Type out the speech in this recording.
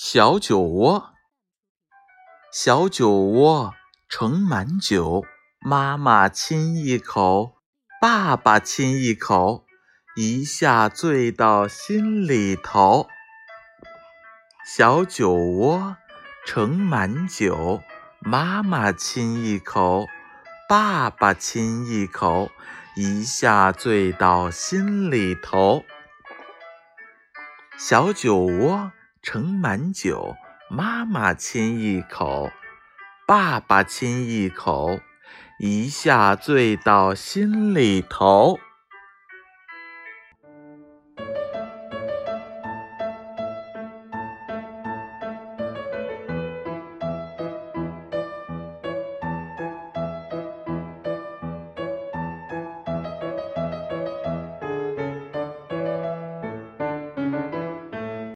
小酒窝，小酒窝盛满酒，妈妈亲一口，爸爸亲一口，一下醉到心里头。小酒窝盛满酒，妈妈亲一口，爸爸亲一口，一下醉到心里头。小酒窝。盛满酒，妈妈亲一口，爸爸亲一口，一下醉到心里头。